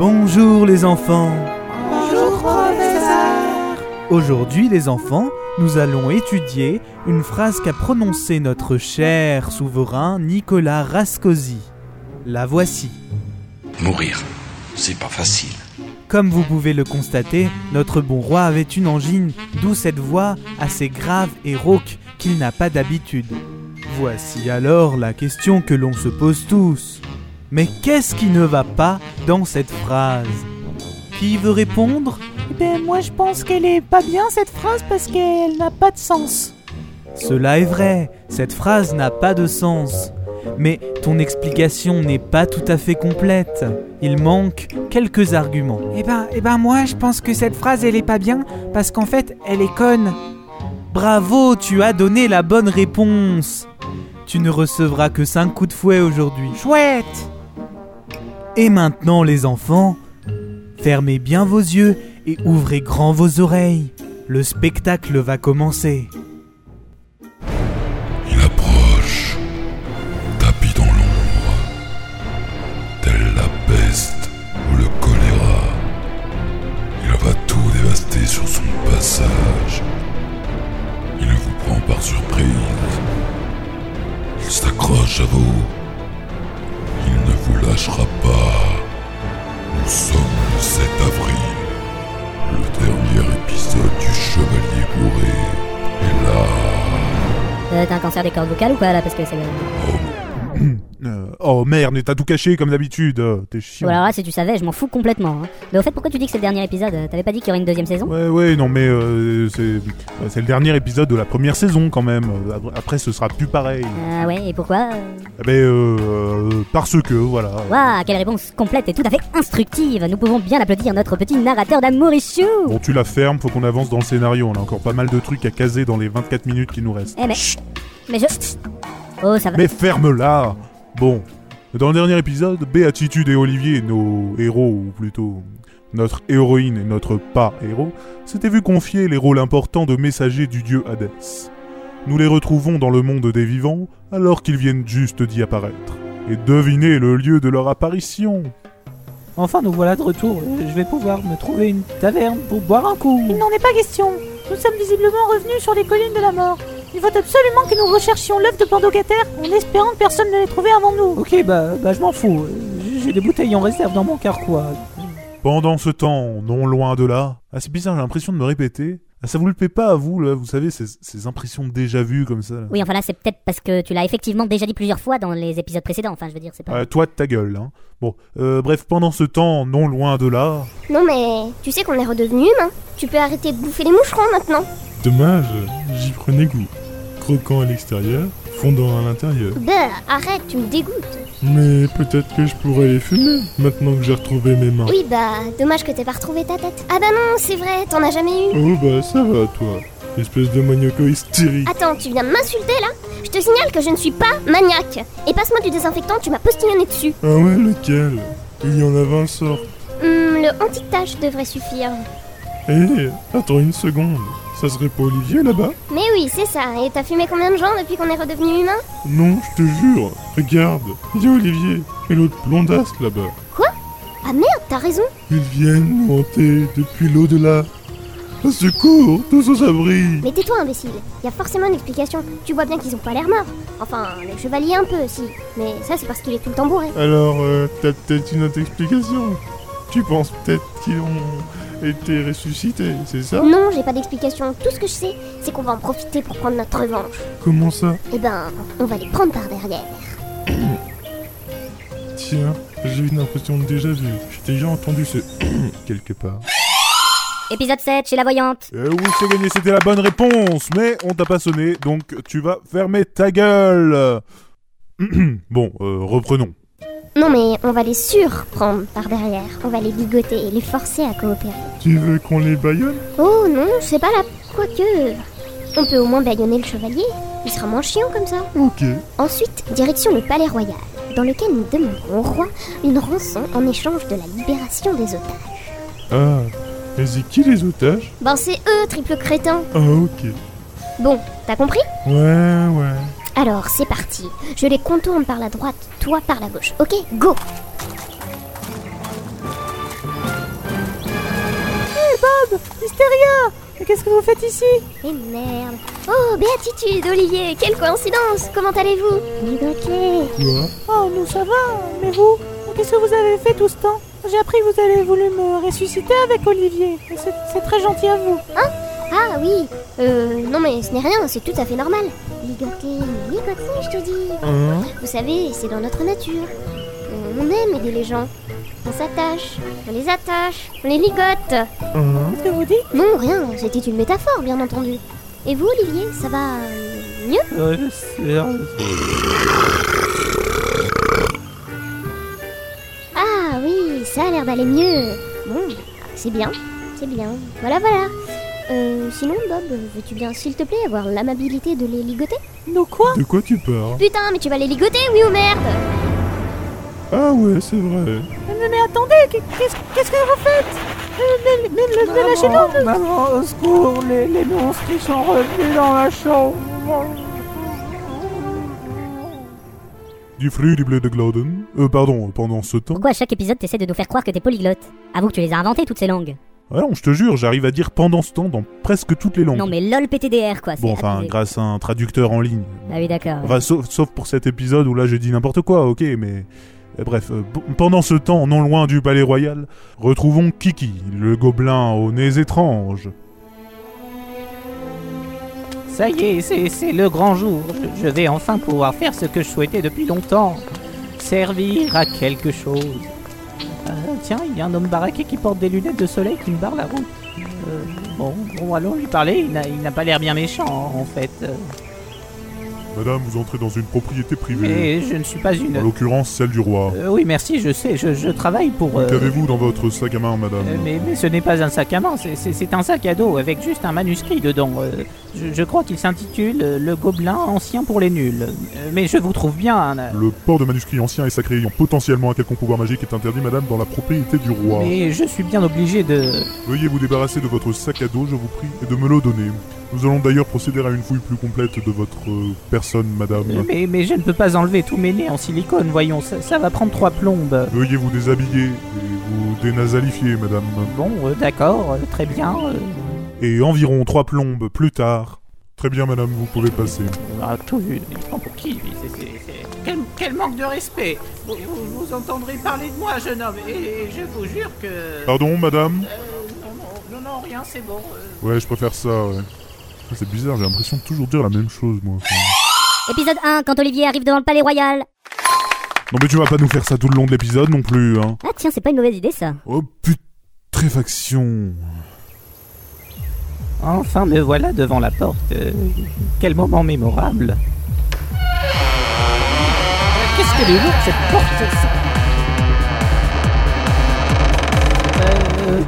Bonjour les enfants. Bonjour professeur. Aujourd'hui les enfants, nous allons étudier une phrase qu'a prononcée notre cher souverain Nicolas Rascosi. La voici. Mourir, c'est pas facile. Comme vous pouvez le constater, notre bon roi avait une angine, d'où cette voix assez grave et rauque qu'il n'a pas d'habitude. Voici alors la question que l'on se pose tous. Mais qu'est-ce qui ne va pas dans cette phrase Qui veut répondre Eh ben moi je pense qu'elle est pas bien cette phrase parce qu'elle n'a pas de sens. Cela est vrai, cette phrase n'a pas de sens. Mais ton explication n'est pas tout à fait complète. Il manque quelques arguments. Eh ben, eh ben moi je pense que cette phrase elle est pas bien parce qu'en fait elle est conne. Bravo, tu as donné la bonne réponse. Tu ne recevras que 5 coups de fouet aujourd'hui. Chouette Et maintenant les enfants, fermez bien vos yeux et ouvrez grand vos oreilles. Le spectacle va commencer. Il approche, tapis dans l'ombre, telle la peste ou le choléra. Il va tout dévaster sur son passage. Il vous prend par surprise. Il s'accroche à vous. Vous lâchera pas. Nous sommes le 7 avril, le dernier épisode du Chevalier Bourré. Et là... T'as un cancer des cordes vocales ou pas là Parce que c'est. Euh, oh merde, t'as tout caché comme d'habitude. euh, T'es chiant. Voilà, là, si tu savais, je m'en fous complètement. hein. Mais au fait, pourquoi tu dis que c'est le dernier épisode? T'avais pas dit qu'il y aurait une deuxième saison? Ouais, ouais, non, mais euh, c'est euh, c'est le dernier épisode de la première saison quand même. Euh, Après, ce sera plus pareil. Ah ouais, et pourquoi? Eh ben, euh, euh, parce que, voilà. Waouh, quelle réponse complète et tout à fait instructive Nous pouvons bien applaudir notre petit narrateur d'amourichou Bon, tu la fermes, faut qu'on avance dans le scénario. On a encore pas mal de trucs à caser dans les 24 minutes qui nous restent. Eh mais. Mais je. Oh, ça va. Mais ferme-la Bon, dans le dernier épisode, Béatitude et Olivier, nos héros, ou plutôt notre héroïne et notre pas-héros, s'étaient vu confier les rôles importants de messagers du dieu Hadès. Nous les retrouvons dans le monde des vivants alors qu'ils viennent juste d'y apparaître. Et devinez le lieu de leur apparition Enfin nous voilà de retour. Je vais pouvoir me trouver une taverne pour boire un coup. Il n'en est pas question. Nous sommes visiblement revenus sur les collines de la mort. Il faut absolument que nous recherchions l'œuf de Pordocater en espérant que personne ne l'ait trouvé avant nous. Ok, bah, bah je m'en fous. J'ai des bouteilles en réserve dans mon carquois. Pendant ce temps, non loin de là... Ah c'est bizarre, j'ai l'impression de me répéter. Ah, ça vous le plaît pas à vous, là Vous savez, ces, ces impressions déjà vues comme ça là. Oui, enfin là, c'est peut-être parce que tu l'as effectivement déjà dit plusieurs fois dans les épisodes précédents. Enfin, je veux dire, c'est pas. Ouais, toi de ta gueule, hein. Bon, euh, bref, pendant ce temps, non loin de là... Non mais tu sais qu'on est redevenu humain. Tu peux arrêter de bouffer les moucherons maintenant. Dommage, j'y prenais goût. Croquant à l'extérieur, fondant à l'intérieur. Bah arrête, tu me dégoûtes. Mais peut-être que je pourrais les fumer, maintenant que j'ai retrouvé mes mains. Oui bah dommage que t'aies pas retrouvé ta tête. Ah bah non, c'est vrai, t'en as jamais eu. Oh bah ça va toi, espèce de manioco hystérique. Attends, tu viens de m'insulter là? Je te signale que je ne suis pas maniaque. Et passe-moi du désinfectant, tu m'as postillonné dessus. Ah ouais, lequel? Il y en a 20 sortes. Hum, le anti-tache devrait suffire. Eh, attends une seconde, ça serait pas Olivier là-bas Mais oui, c'est ça. Et t'as fumé combien de gens depuis qu'on est redevenu humain Non, je te jure, regarde, il y a Olivier et l'autre blondasse là-bas. Ah merde, t'as raison. Ils viennent nous hanter depuis l'au-delà. Au secours, tous aux abris Mais tais-toi imbécile. Y a forcément une explication. Tu vois bien qu'ils ont pas l'air morts. Enfin, le chevalier un peu, si. Mais ça c'est parce qu'il est tout le temps bourré. Alors, euh, t'as peut-être une autre explication? Tu penses peut-être qu'ils ont été ressuscités, c'est ça? Non, j'ai pas d'explication. Tout ce que je sais, c'est qu'on va en profiter pour prendre notre revanche. Comment ça? Eh ben, on va les prendre par derrière. Tiens, j'ai une impression de déjà vu. J'ai déjà entendu ce quelque part. Épisode 7 chez la voyante Eh oui, c'est gagné, c'était la bonne réponse, mais on t'a pas sonné, donc tu vas fermer ta gueule Bon, euh, reprenons. Non mais on va les surprendre par derrière. On va les ligoter et les forcer à coopérer. Tu veux qu'on les baillonne Oh non, c'est pas là. Quoique. On peut au moins baïonner le chevalier. Il sera moins chiant comme ça. Ok. Ensuite, direction le palais royal, dans lequel nous demanderons au roi une rançon en échange de la libération des otages. Ah, et c'est qui les otages? Ben c'est eux, triple crétin. Ah ok. Bon, t'as compris? Ouais, ouais. Alors c'est parti. Je les contourne par la droite, toi par la gauche. Ok, go Bob Mystéria Mais qu'est-ce que vous faites ici? Et merde. Oh, béatitude, Olivier, quelle coïncidence Comment allez-vous? Ligoté. Quoi Oh, nous ça va, mais vous? Qu'est-ce que vous avez fait tout ce temps? J'ai appris que vous avez voulu me ressusciter avec Olivier. C'est très gentil à vous. Ah oui. Euh, non mais ce n'est rien, c'est tout à fait normal. Ligoté, ligoté, je te dis. Hein? Vous savez, c'est dans notre nature. On aime aider les gens. On s'attache, on les attache, on les ligote. Hein? Qu'est-ce que vous dites? Non, rien, c'était une métaphore, bien entendu. Et vous, Olivier, ça va euh, mieux? Euh, c'est- Ah oui, ça a l'air d'aller mieux. Bon, c'est bien, c'est bien. Voilà, voilà. Euh, sinon, Bob, veux-tu bien, s'il te plaît, avoir l'amabilité de les ligoter? Nous quoi? De quoi tu parles? Putain, mais tu vas les ligoter, oui ou merde? Ah ouais, c'est vrai. mais, mais attendez, qu'est-ce qu'est-ce que vous faites? Euh, mais, mais, mais, mais lâchez-nous Maman, au secours, les, les monstres qui sont revenus dans la chambre. Du fruit du blé de Glauden. Euh, pardon, pendant ce temps. Pourquoi à chaque épisode t'essaies de nous faire croire que t'es polyglotte? Avoue que tu les as inventées toutes ces langues. Ah non, je te jure, j'arrive à dire pendant ce temps dans presque toutes les langues. Non mais lol PTDR quoi. c'est Bon, enfin, abusé. grâce à un traducteur en ligne. Ah oui d'accord. Enfin, sauf, sauf pour cet épisode où là j'ai dit n'importe quoi, ok, mais. euh, Bref, euh, pendant ce temps, non loin du palais royal, retrouvons Kiki, le gobelin aux nez étranges. Ça y est, c'est c'est le grand jour. Je, je vais enfin pouvoir faire ce que je souhaitais depuis longtemps. Servir à quelque chose. Euh, tiens, il y a un homme baraqué qui porte des lunettes de soleil qui me barre la route. Euh, bon, bon, allons lui parler. Il n'a- pas l'air bien méchant, en fait. Madame, vous entrez dans une propriété privée, mais je ne suis pas une... en l'occurrence celle du roi. Euh, oui, merci, je sais, je, je travaille pour... euh, Qu'avez-vous dans votre sac à main, madame Euh, mais, mais ce n'est pas un sac à main, c'est- un sac à dos avec juste un manuscrit dedans. Je, je crois qu'il s'intitule Le Gobelin ancien pour les nuls. Mais je vous trouve bien. hein, Le port de manuscrits anciens et sacrés ayant potentiellement un quelconque pouvoir magique est interdit, madame, dans la propriété du roi. mais je suis bien obligé de. Veuillez vous débarrasser de votre sac à dos, je vous prie, et de me le donner. Nous allons d'ailleurs procéder à une fouille plus complète de votre euh, personne, madame. Mais, mais je ne peux pas enlever tous mes nez en silicone, voyons, ça, ça va prendre trois plombes. Veuillez vous déshabiller et vous dénasalifier, madame. Bon, euh, d'accord, euh, très bien. euh, Et environ trois plombes plus tard. Très bien, madame, vous pouvez passer. on a tout vu. Pour qui lui C'est- c'est- c'est- Quel, quel manque de respect vous, vous- vous entendrez parler de moi, jeune homme, et, je vous jure que. Pardon, madame Euh, non, non, non, non, rien, c'est bon. euh. Ouais, je préfère ça, ouais. C'est bizarre, j'ai l'impression de toujours dire la même chose, moi. Enfin, Épisode 1, quand Olivier arrive devant le palais royal. Non mais tu vas pas nous faire ça tout le long de l'épisode non plus, hein. Ah tiens, c'est pas une mauvaise idée ça. Oh putréfaction. Enfin, me voilà devant la porte. Euh, quel moment mémorable. Qu'est-ce qu'elle est lourde cette porte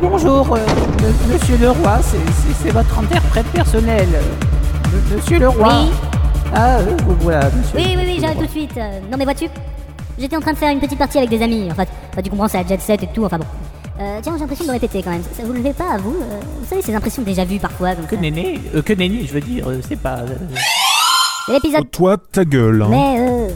bonjour, euh, m- monsieur le roi, c'est- votre interprète personnel. Euh, monsieur le roi. Oui. Ah, euh, vous voilà, monsieur. Oui, oui, oui, le j'arrive tout de suite. Euh, non mais vois-tu J'étais en train de faire une petite partie avec des amis. Enfin, enfin, tu comprends, c'est la jet set et tout, enfin bon. Euh, tiens, j'ai l'impression de me répéter quand même. Ça, vous le fait pas à vous euh, Vous savez, ces impressions déjà vues parfois comme Que ça. néné, euh, que néné, je veux dire, euh, c'est pas. euh, C'est l'épisode toi, ta gueule, hein. Mais euh,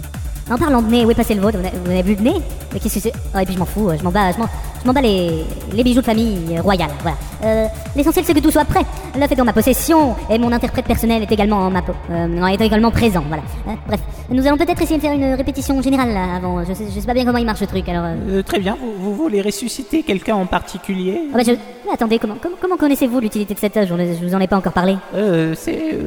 en parlant de nez, où est passé le vôtre? Vous avez- vous avez vu le nez? Mais qu'est-ce que c'est? Oh, et puis je m'en fous, je m'en bats, je m'en, je m'en bats les, les bijoux de famille royale. Voilà. Euh, l'essentiel c'est que tout soit prêt. L'œuf est dans ma possession et mon interprète personnel est également en ma euh, est également présent. Voilà. Euh, bref, nous allons peut-être essayer de faire une répétition générale là, avant. Je sais, je sais pas bien comment il marche le truc. Alors. euh, très bien, vous, vous voulez ressusciter quelqu'un en particulier? Ah bah je... Mais attendez, comment, comment, comment connaissez-vous l'utilité de cette œuvre? Je, je vous en ai pas encore parlé. C'est.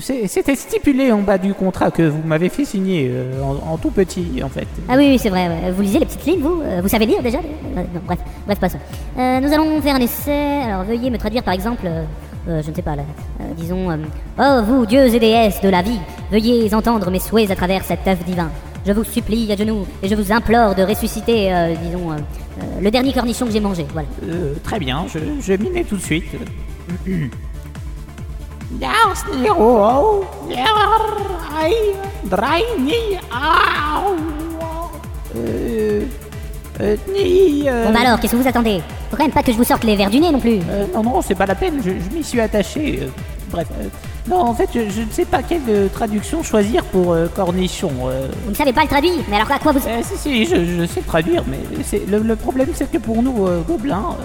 C'était stipulé en bas du contrat que vous m'avez fait signer euh, en, en tout petit, en fait. Ah oui, oui, c'est vrai. ouais. Vous lisez les petites lignes, vous Euh, Vous savez lire déjà Euh, non, Bref, bref, passons. Euh, nous allons faire un essai. Alors, veuillez me traduire, par exemple, je ne sais pas, là, disons, oh vous dieux et déesses de la vie, veuillez entendre mes souhaits à travers cet œuf divin. Je vous supplie à genoux et je vous implore de ressusciter, disons, le dernier cornichon que j'ai mangé. Voilà. Très bien, je, je m'y mets tout de suite. Euh, euh, ni, euh, Bon bah alors, qu'est-ce que vous attendez? Faut quand même pas que je vous sorte les verres du nez non plus. euh, non, non, c'est pas la peine, je, je m'y suis attaché. euh, bref. euh, non, en fait, je, je ne sais pas quelle euh, traduction choisir pour euh, cornichon. euh. Vous ne savez pas le traduire Mais alors à quoi vous... Si, si, je, je sais traduire, mais c'est le, le problème, c'est que pour nous, gobelins,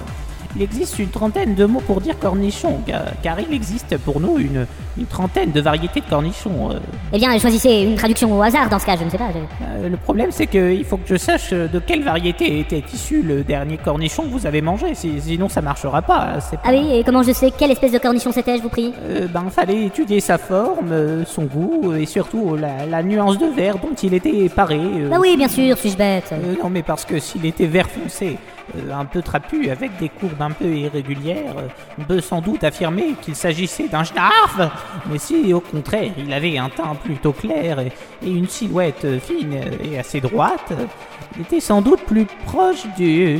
il existe une trentaine de mots pour dire cornichon, car, car il existe pour nous une, une trentaine de variétés de cornichons. euh. Eh bien, choisissez une traduction au hasard dans ce cas, je ne sais pas. je- Euh, le problème, c'est qu'il faut que je sache euh, de quelle variété était issu le dernier cornichon que vous avez mangé, si- sinon ça marchera pas. c'est pas- Ah oui, et comment je sais quelle espèce de cornichon c'était, je vous prie? Euh, ben, fallait étudier sa forme, euh, son goût, et surtout la, la nuance de verre dont il était paré. euh. Bah oui, bien sûr, suis-je bête? Euh, non, mais parce que s'il était vert foncé, un peu trapu, avec des courbes un peu irrégulières, euh, on peut sans doute affirmer qu'il s'agissait d'un schnarf. Mais si, au contraire, il avait un teint plutôt clair et, une silhouette euh, fine et assez droite, euh, il était sans doute plus proche du.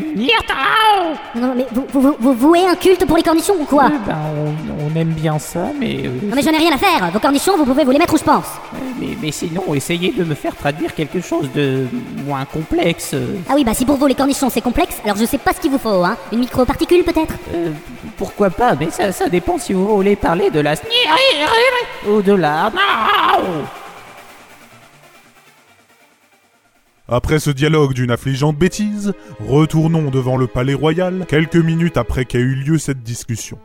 Non, non, mais vous, vous, vous, vouez un culte pour les cornichons ou quoi ben, on, on aime bien ça, mais, euh, Non mais j'en ai rien à faire, vos cornichons, vous pouvez vous les mettre où je pense. Mais, mais sinon, essayez de me faire traduire quelque chose de moins complexe. Ah oui, bah si pour vous les cornichons c'est complexe, alors je sais pas ce qu'il vous faut, hein. Une micro-particule peut-être? Euh, pourquoi pas, mais ça, ça dépend si vous voulez parler de la ou de la Après ce dialogue d'une affligeante bêtise, retournons devant le palais royal quelques minutes après qu'a eu lieu cette discussion.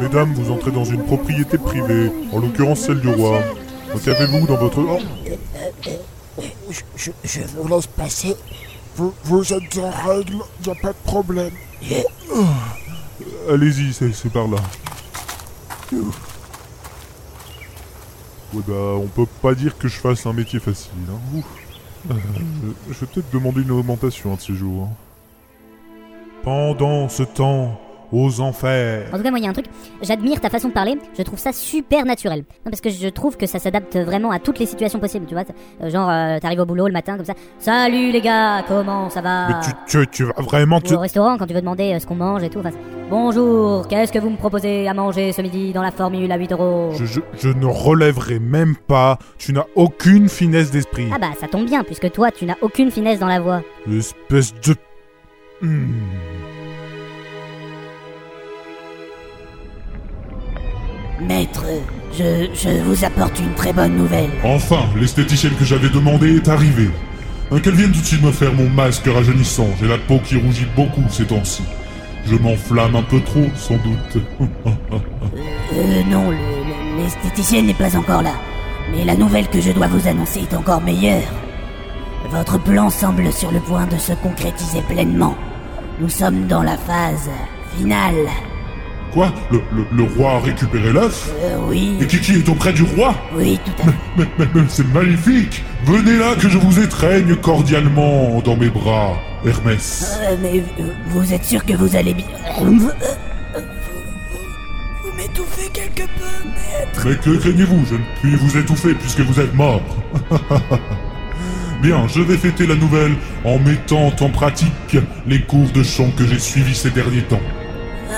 Mesdames, vous entrez dans une propriété privée, en l'occurrence celle du roi. Qu'avez-vous dans votre... Oh, Je, je, je vous laisse passer. Vous, vous êtes en règle, y a pas de problème. Allez-y, c'est c'est par là. Ouais bah, on peut pas dire que je fasse un métier facile. Hein. Ouf. Euh, je vais peut-être demander une augmentation un de ces jours. hein. Pendant ce temps, aux enfers. En tout cas, moi, il y a un truc, j'admire ta façon de parler, je trouve ça super naturel. Non, parce que je trouve que ça s'adapte vraiment à toutes les situations possibles, tu vois. Euh, genre, euh, t'arrives au boulot le matin comme ça. Salut les gars, comment ça va? Mais tu, tu, tu vas vraiment. Ou au restaurant quand tu veux demander ce qu'on mange et tout. Enfin, Bonjour, qu'est-ce que vous me proposez à manger ce midi dans la formule à 8 euros Je, je, je ne relèverai même pas. Tu n'as aucune finesse d'esprit. Ah bah ça tombe bien, puisque toi tu n'as aucune finesse dans la voix. Espèce de... Hmm. Maître, je, je vous apporte une très bonne nouvelle. Enfin, l'esthéticienne que j'avais demandé est arrivée. Hein, Qu'elle vienne tout de suite me faire mon masque rajeunissant. J'ai la peau qui rougit beaucoup ces temps-ci. Je m'enflamme un peu trop, sans doute. Euh, non, le- le- l'esthéticienne n'est pas encore là. Mais la nouvelle que je dois vous annoncer est encore meilleure. Votre plan semble sur le point de se concrétiser pleinement. Nous sommes dans la phase finale. Quoi le, le, le roi a récupéré l'œuf Euh, oui, Et Kiki est auprès du roi oui, tout à fait. Mais, mais, mais c'est magnifique Venez là que je vous étreigne cordialement dans mes bras, Hermès. Euh, mais euh, vous êtes sûr que vous allez bien... Vous vous m'étouffez quelque peu, maître. Mais que craignez-vous? Je ne puis vous étouffer puisque vous êtes mort. Bien, je vais fêter la nouvelle en mettant en pratique les cours de chant que j'ai suivis ces derniers temps.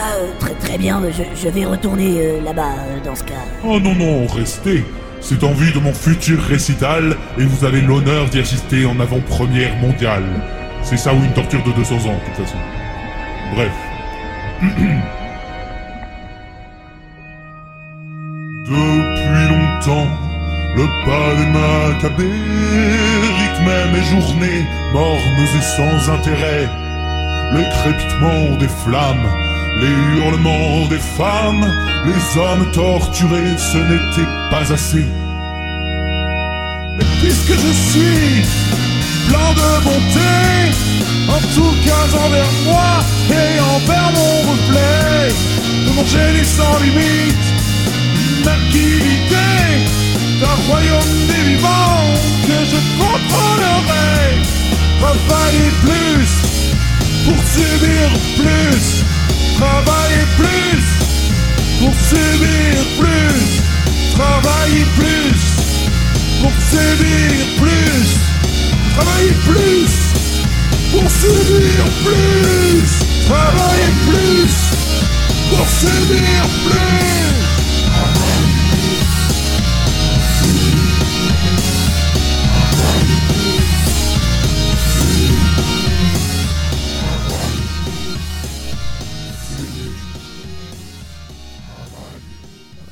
Ah, très très bien, je, vais retourner euh, là-bas euh, dans ce cas. Oh non, non, restez. C'est en vue de mon futur récital et vous avez l'honneur d'y assister en avant-première mondiale. C'est ça ou une torture de 200 ans, de toute façon. Bref. Depuis longtemps, le pas des macabées rythmait mes journées mornes et sans intérêt. Le crépitement des flammes, les hurlements des femmes, les hommes torturés, ce n'était pas assez. Mais puisque je suis plein de bonté, en tout cas envers moi et envers mon reflet, de mon génie sans limite, naquillité d'un royaume des vivants que je contrôlerai. Travailler plus pour subir plus, travailler plus pour subir plus, travailler plus pour subir plus, travailler plus pour subir plus, travailler plus pour subir plus.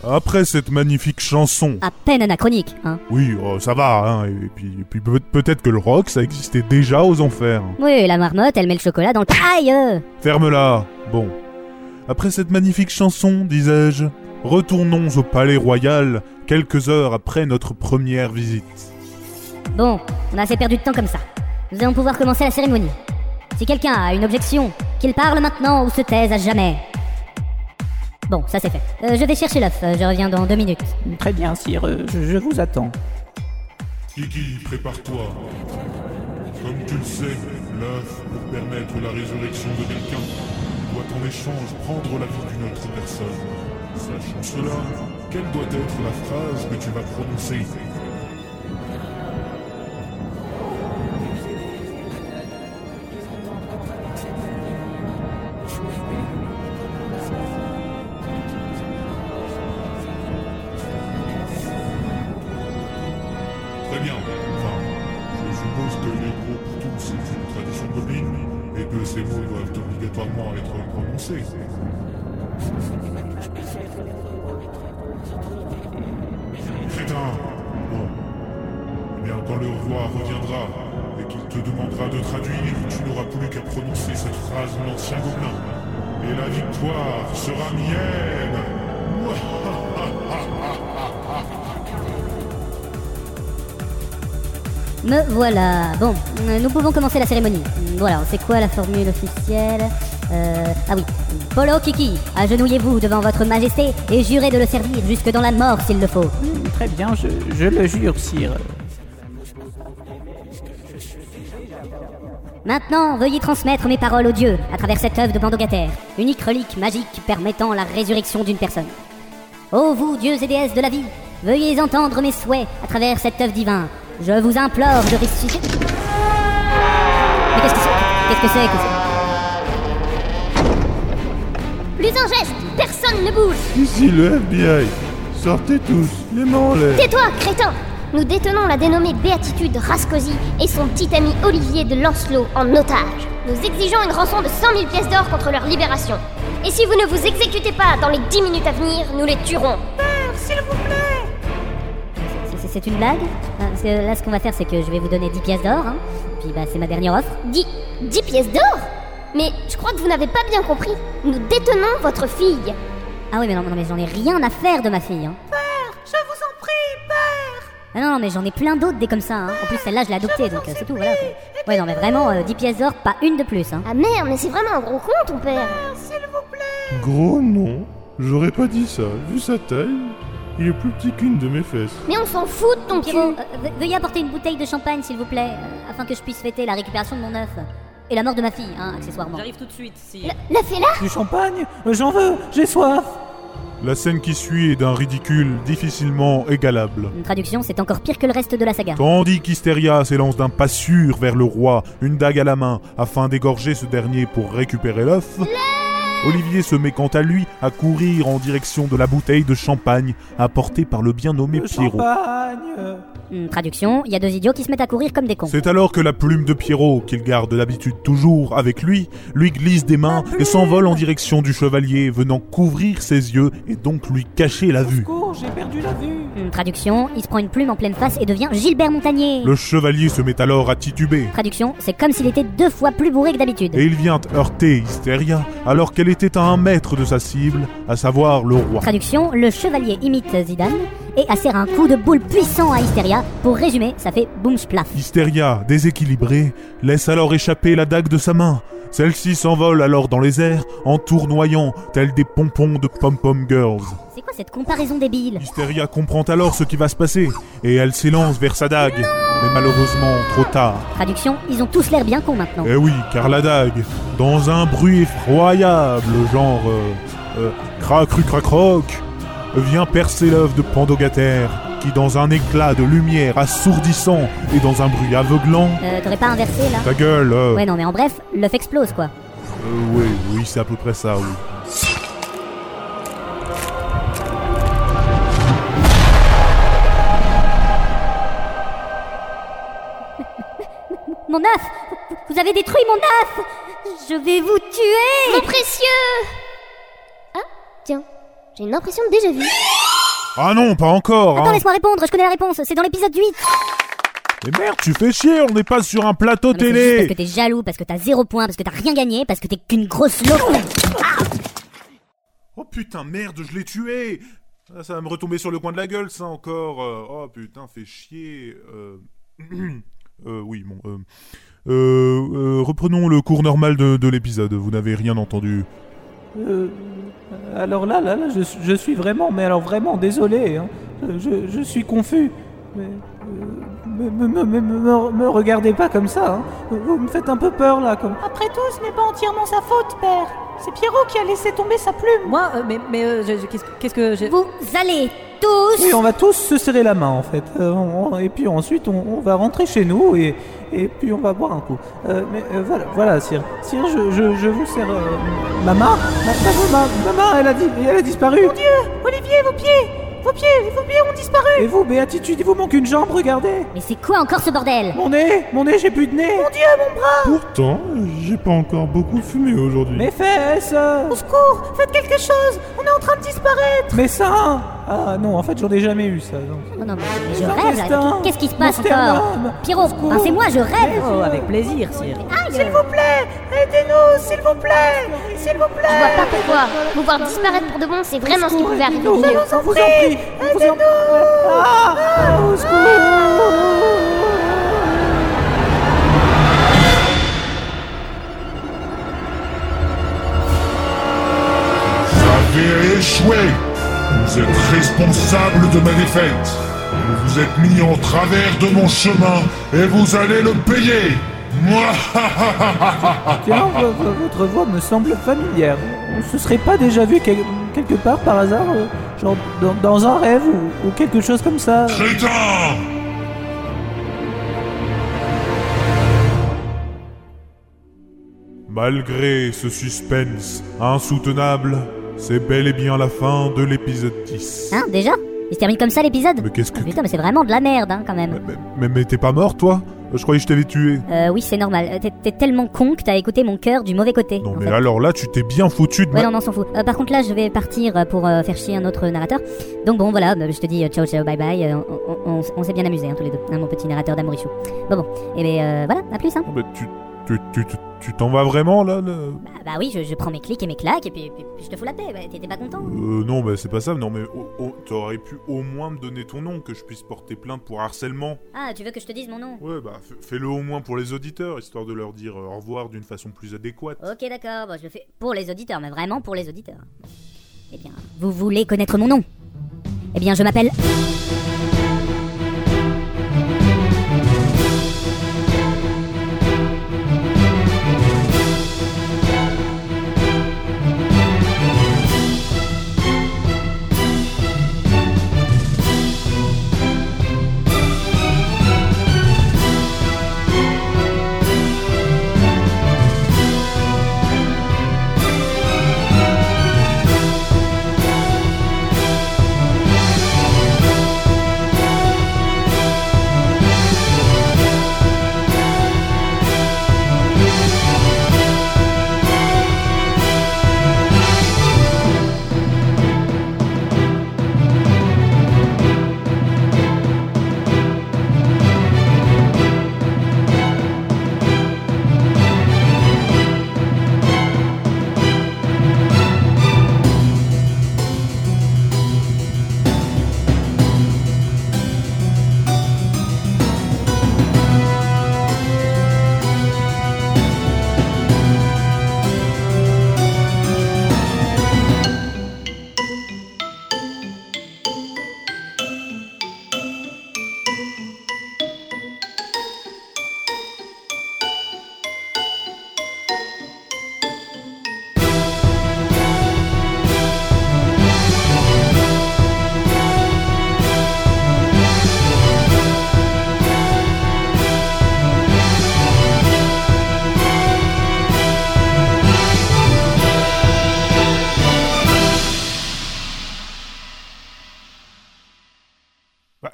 Après cette magnifique chanson. À peine anachronique, hein. Oui, oh, ça va, hein. Et puis, et puis peut- peut-être que le rock, ça existait déjà aux enfers. Oui, la marmotte, elle met le chocolat dans le... Aïe euh. Ferme-la. Bon. Après cette magnifique chanson, disais-je, retournons au palais royal quelques heures après notre première visite. Bon, on a assez perdu de temps comme ça. Nous allons pouvoir commencer la cérémonie. Si quelqu'un a une objection, qu'il parle maintenant ou se taise à jamais. Bon, ça c'est fait. Euh, je vais chercher l'œuf, euh, je reviens dans deux minutes. Très bien, sire, je, je vous attends. Kiki, prépare-toi. Comme tu le sais, l'œuf, pour permettre la résurrection de quelqu'un, doit en échange prendre la vie d'une autre personne. Sachant cela, quelle doit être la phrase que tu vas prononcer? Me voilà. Bon, euh, nous pouvons commencer la cérémonie. Voilà, c'est quoi la formule officielle euh, Ah oui. Polo Kiki, agenouillez-vous devant votre majesté et jurez de le servir jusque dans la mort s'il le faut. Hmm, Très bien, je, je le jure, sire. Maintenant, veuillez transmettre mes paroles aux dieux à travers cette œuvre de Pandogataire, unique relique magique permettant la résurrection d'une personne. Ô vous, dieux et déesses de la vie, veuillez entendre mes souhaits à travers cette œuvre divine. Je vous implore de ressusciter. Mais qu'est-ce que c'est Qu'est-ce que c'est que Plus un geste, personne ne bouge. Ici le FBI. Sortez tous, les mains en l'air. Tais-toi, crétin Nous détenons la dénommée Béatitude Rascosi et son petit ami Olivier de Lancelot en otage. Nous exigeons une rançon de 100 000 pièces d'or contre leur libération. Et si vous ne vous exécutez pas dans les 10 minutes à venir, nous les tuerons. C'est- c'est- C'est une blague Parce que là, ce qu'on va faire, c'est que je vais vous donner 10 pièces d'or. Hein. Puis bah, c'est ma dernière offre. 10, 10 pièces d'or? Mais je crois que vous n'avez pas bien compris. Nous détenons votre fille. Ah oui, mais non, non, mais j'en ai rien à faire de ma fille. Hein. Je vous en prie, père Ah non, non, mais j'en ai plein d'autres des comme ça. Hein. En plus, celle-là, je l'ai adoptée, donc euh, c'est tout, voilà. quoi. Ouais, non, mais vraiment, euh, 10 pièces d'or, pas une de plus. Hein. Ah merde, mais c'est vraiment un gros con ton père. Gros non. J'aurais pas dit ça. Vu sa taille, il est plus petit qu'une de mes fesses. Mais on s'en fout de ton Pierrot, cul. euh, ve- veuillez apporter une bouteille de champagne, s'il vous plaît, euh, afin que je puisse fêter la récupération de mon œuf. Et la mort de ma fille, hein, accessoirement. J'arrive tout de suite, si. La, la là Du champagne Euh, J'en veux, j'ai soif. La scène qui suit est d'un ridicule difficilement égalable. Une traduction, c'est encore pire que le reste de la saga. Tandis qu'Hystéria s'élance d'un pas sûr vers le roi, une dague à la main, afin d'égorger ce dernier pour récupérer l'œuf, Olivier se met quant à lui à courir en direction de la bouteille de champagne apportée par le bien nommé Le Pierrot. champagne traduction, il y a deux idiots qui se mettent à courir comme des cons. C'est alors que la plume de Pierrot, qu'il garde d'habitude toujours avec lui, lui glisse des mains et s'envole en direction du chevalier, venant couvrir ses yeux et donc lui cacher la vue. Cours, j'ai perdu la vue. Une traduction, il se prend une plume en pleine face et devient Gilbert Montagnier. Le chevalier se met alors à tituber. Traduction, c'est comme s'il était deux fois plus bourré que d'habitude. Et il vient heurter Hystéria alors qu'elle était à un mètre de sa cible, à savoir le roi. Traduction, le chevalier imite Zidane et assère un coup de boule puissant à Hysteria. Pour résumer, ça fait boum splaf. Hystéria, déséquilibrée, laisse alors échapper la dague de sa main. Celle-ci s'envole alors dans les airs en tournoyant, tels des pompons de pom-pom girls. C'est quoi cette comparaison débile? Hystéria comprend alors ce qui va se passer, et elle s'élance vers sa dague. Mais malheureusement, trop tard. Traduction, ils ont tous l'air bien cons maintenant. Eh oui, car la dague, dans un bruit effroyable, genre euh, euh, crac cru crac croc, vient percer l'œuf de Pandogataire, qui dans un éclat de lumière assourdissant et dans un bruit aveuglant, Euh, t'aurais pas inversé là ta gueule, euh, Ouais, non, mais en bref, l'œuf explose quoi. euh, oui, oui, c'est à peu près ça, oui. Mon œuf Vous avez détruit mon œuf Je vais vous tuer Mon précieux Ah, tiens, j'ai une impression de déjà vu. Ah non, pas encore Attends, hein. laisse-moi répondre, je connais la réponse, c'est dans l'épisode 8 Mais merde, tu fais chier, on n'est pas sur un plateau Non, mais c'est juste télé Parce que t'es jaloux, parce que t'as zéro point, parce que t'as rien gagné, parce que t'es qu'une grosse loco. Oh putain, merde, je l'ai tué. Ah, Ça va me retomber sur le coin de la gueule, ça encore. Euh. Oh putain, fait chier euh... euh, oui, bon... Euh... Euh, euh, reprenons le cours normal de, de l'épisode, vous n'avez rien entendu. Euh, alors là, là, là, je, je suis vraiment, mais alors vraiment désolé. hein. Je, je suis confus. Mais, euh, me, me, me, me, me- me regardez pas comme ça. hein. Vous me faites un peu peur là. Comme... Après tout, ce n'est pas entièrement sa faute, père. C'est Pierrot qui a laissé tomber sa plume. Moi, euh, mais, mais euh, je- je- qu'est-ce que- qu'est-ce que j'ai. Vous allez tous Oui, on va tous se serrer la main en fait. Euh, on- et puis ensuite, on, on va rentrer chez nous et, et puis on va boire un coup. Euh, mais euh, voilà, voilà, Sire. Sire, je, je, je vous sers. euh, ma main ma, ma, ma- ma main, elle a, di- elle a disparu. Mon Dieu Olivier, vos pieds Vos pieds Vos pieds ont disparu Et vous, Béatitude, il vous manque une jambe, regardez. Mais c'est quoi encore ce bordel? Mon nez, mon nez, j'ai plus de nez. Mon Dieu, mon bras Pourtant, j'ai pas encore beaucoup fumé aujourd'hui. Mes fesses Au secours Faites quelque chose On est en train de disparaître Mes seins Ah non, en fait, j'en ai jamais eu ça. non. Non, non, mais je rêve là. Qu'est-ce qui se passe encore Pierrot, au secours. c'est moi, je rêve Oh, avec plaisir, Sire. S'il vous plaît Aidez-nous, s'il vous plaît S'il vous Je plaît vois pas pourquoi. Vous voir disparaître pour de bon, c'est vraiment ce qui pouvait arriver au Nous, mieux. vous en on vous en prie, en- Ah, au secours échoué. Vous êtes responsable de ma défaite. Vous vous êtes mis en travers de mon chemin et vous allez le payer. Moi, Tiens, vo- vo- votre voix me semble familière. On se serait pas déjà vu quel- quelque part par hasard euh, Genre dans, dans un rêve ou, ou quelque chose comme ça? Crétin Malgré ce suspense insoutenable, c'est bel et bien la fin de l'épisode 10. Hein, déjà? Il se termine comme ça l'épisode? Mais qu'est-ce que... Ah, Putain, mais c'est vraiment de la merde, hein, quand même. Mais, mais- mais t'es pas mort, toi? Je croyais que je t'avais tué. Euh, oui, c'est normal. Euh, T'es- T'es tellement con que t'as écouté mon cœur du mauvais côté. Non mais fait. alors là, tu t'es bien foutu de Ouais, ma... non, non, on s'en fout. Euh, par contre, là, je vais partir euh, pour euh, faire cier un autre narrateur. Donc, bon, voilà, bah, je te dis ciao, ciao, bye bye. On on- on- on s'est bien amusés, hein, tous les deux, hein, mon petit narrateur d'Amorichou. Bon, bon, et ben euh, voilà, à plus, hein. Tu tu- tu- tu t'en vas vraiment, là, là Bah, bah oui, je, je prends mes clics et mes claques, et puis, puis- puis je te fous la paix. Bah, T'étais pas content Euh, non, bah c'est pas ça. Non, mais oh, oh, t'aurais pu au moins me donner ton nom, que je puisse porter plainte pour harcèlement. Ah, tu veux que je te dise mon nom? Ouais, bah fais-le au moins pour les auditeurs, histoire de leur dire euh, au revoir d'une façon plus adéquate. Ok, d'accord, bon, je le fais pour les auditeurs, mais vraiment pour les auditeurs. Eh bien, vous voulez connaître mon nom? Eh bien, je m'appelle.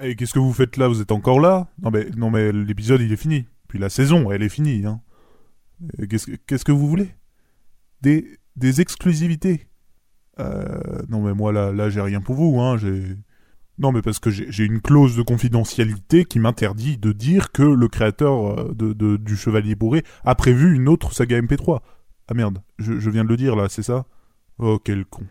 Et qu'est-ce que vous faites là? Vous êtes encore là? Non mais, non mais l'épisode il est fini. Puis la saison, elle est finie. Hein. Qu'est-ce que, qu'est-ce que vous voulez? Des, des exclusivités euh, Non mais moi là, j'ai rien pour vous. Hein. Non, mais parce que j'ai une clause de confidentialité qui m'interdit de dire que le créateur euh, de, du Chevalier Bourré a prévu une autre saga MP3. Ah merde, je viens de le dire là, c'est ça? Oh, quel con.